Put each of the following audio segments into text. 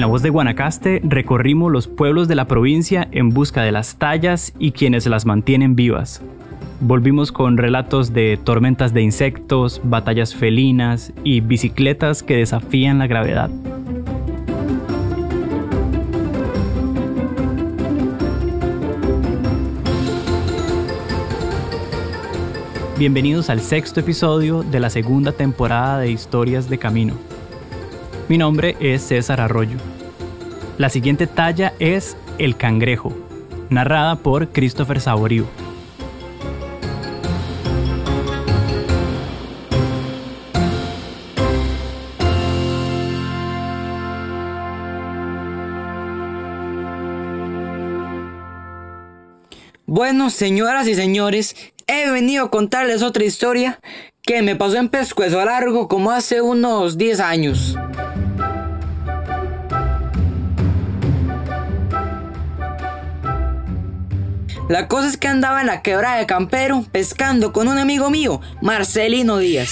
la voz de Guanacaste recorrimos los pueblos de la provincia en busca de las tallas y quienes las mantienen vivas. Volvimos con relatos de tormentas de insectos, batallas felinas y bicicletas que desafían la gravedad. Bienvenidos al sexto episodio de la segunda temporada de Historias de Camino. Mi nombre es César Arroyo. La siguiente talla es El Cangrejo, narrada por Christopher Saborío. Bueno, señoras y señores, he venido a contarles otra historia que me pasó en Pescuezo Largo como hace unos 10 años. La cosa es que andaba en la quebrada de Campero pescando con un amigo mío, Marcelino Díaz.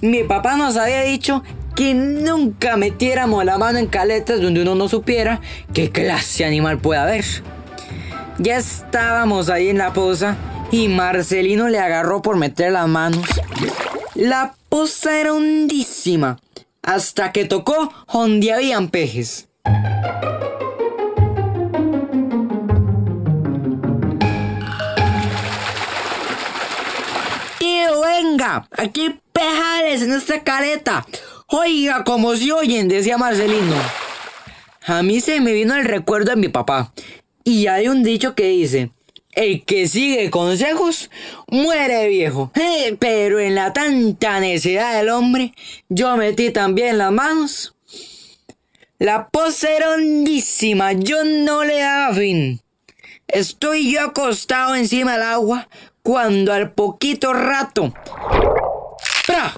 Mi papá nos había dicho que nunca metiéramos la mano en caletas donde uno no supiera qué clase animal puede haber. Ya estábamos ahí en la poza y Marcelino le agarró por meter las manos. La poza era hondísima hasta que tocó donde habían pejes. Tío, venga, aquí pejales en esta caleta. Oiga, como se oyen, decía Marcelino. A mí se me vino el recuerdo de mi papá. Y hay un dicho que dice, el que sigue consejos muere viejo. Eh, pero en la tanta necesidad del hombre, yo metí también las manos. La pose era hondísima, yo no le daba fin. Estoy yo acostado encima del agua cuando al poquito rato... ¡Pra!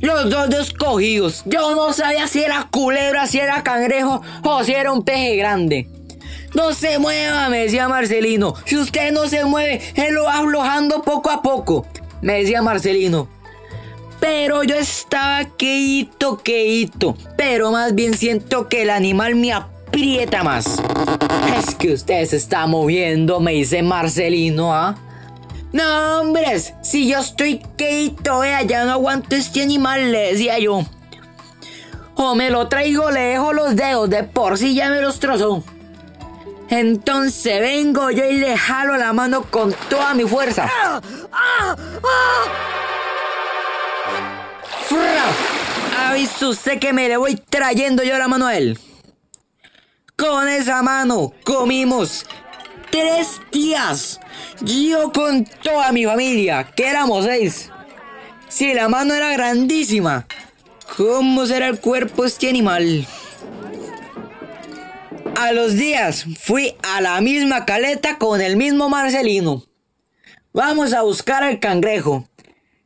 Los dos descogidos. Yo no sabía si era culebra, si era cangrejo o si era un peje grande. No se mueva, me decía Marcelino. Si usted no se mueve, él lo va aflojando poco a poco. Me decía Marcelino. Pero yo estaba queito, queito. Pero más bien siento que el animal me aprieta más. Es que usted se está moviendo, me dice Marcelino, ¿ah? No, hombres, si yo estoy queito, vea, ya no aguanto este animal, le decía yo. O me lo traigo, le dejo los dedos, de por sí ya me los trozó. Entonces vengo yo y le jalo la mano con toda mi fuerza. ¿Ha visto usted que me le voy trayendo yo la mano a él? Con esa mano comimos tres días. Yo con toda mi familia, que éramos seis. Si la mano era grandísima, ¿cómo será el cuerpo este animal? A los días fui a la misma caleta con el mismo Marcelino. Vamos a buscar al cangrejo.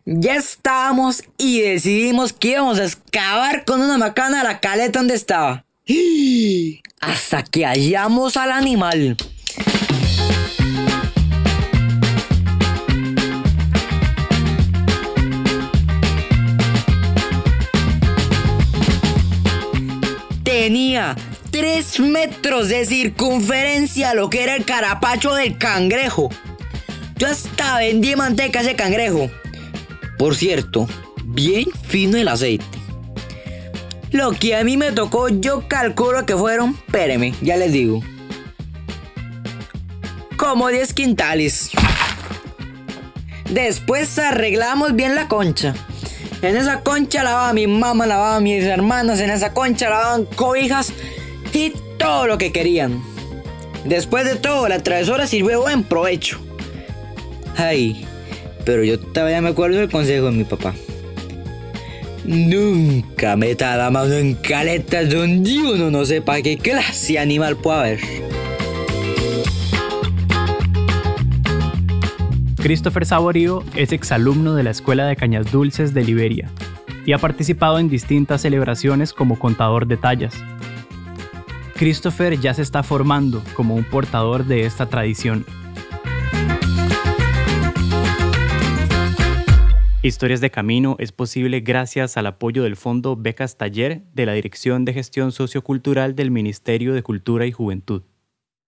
Ya estábamos y decidimos que íbamos a excavar con una macana la caleta donde estaba. Hasta que hallamos al animal. Tenía 3 metros de circunferencia lo que era el carapacho del cangrejo. Yo hasta vendí manteca ese cangrejo. Por cierto, bien fino el aceite. Lo que a mí me tocó, yo calculo que fueron, espéreme, ya les digo. Como 10 quintales. Después arreglamos bien la concha. En esa concha lavaba mi mamá, lavaba mis hermanas, en esa concha lavaban cobijas y todo lo que querían. Después de todo, la travesura sirvió buen provecho. Ay, pero yo todavía me acuerdo del consejo de mi papá. Nunca meta la mano en caletas donde uno no sepa qué clase animal puede haber. Christopher Saborío es exalumno de la Escuela de Cañas Dulces de Liberia y ha participado en distintas celebraciones como contador de tallas. Christopher ya se está formando como un portador de esta tradición. Historias de Camino es posible gracias al apoyo del Fondo Becas Taller de la Dirección de Gestión Sociocultural del Ministerio de Cultura y Juventud.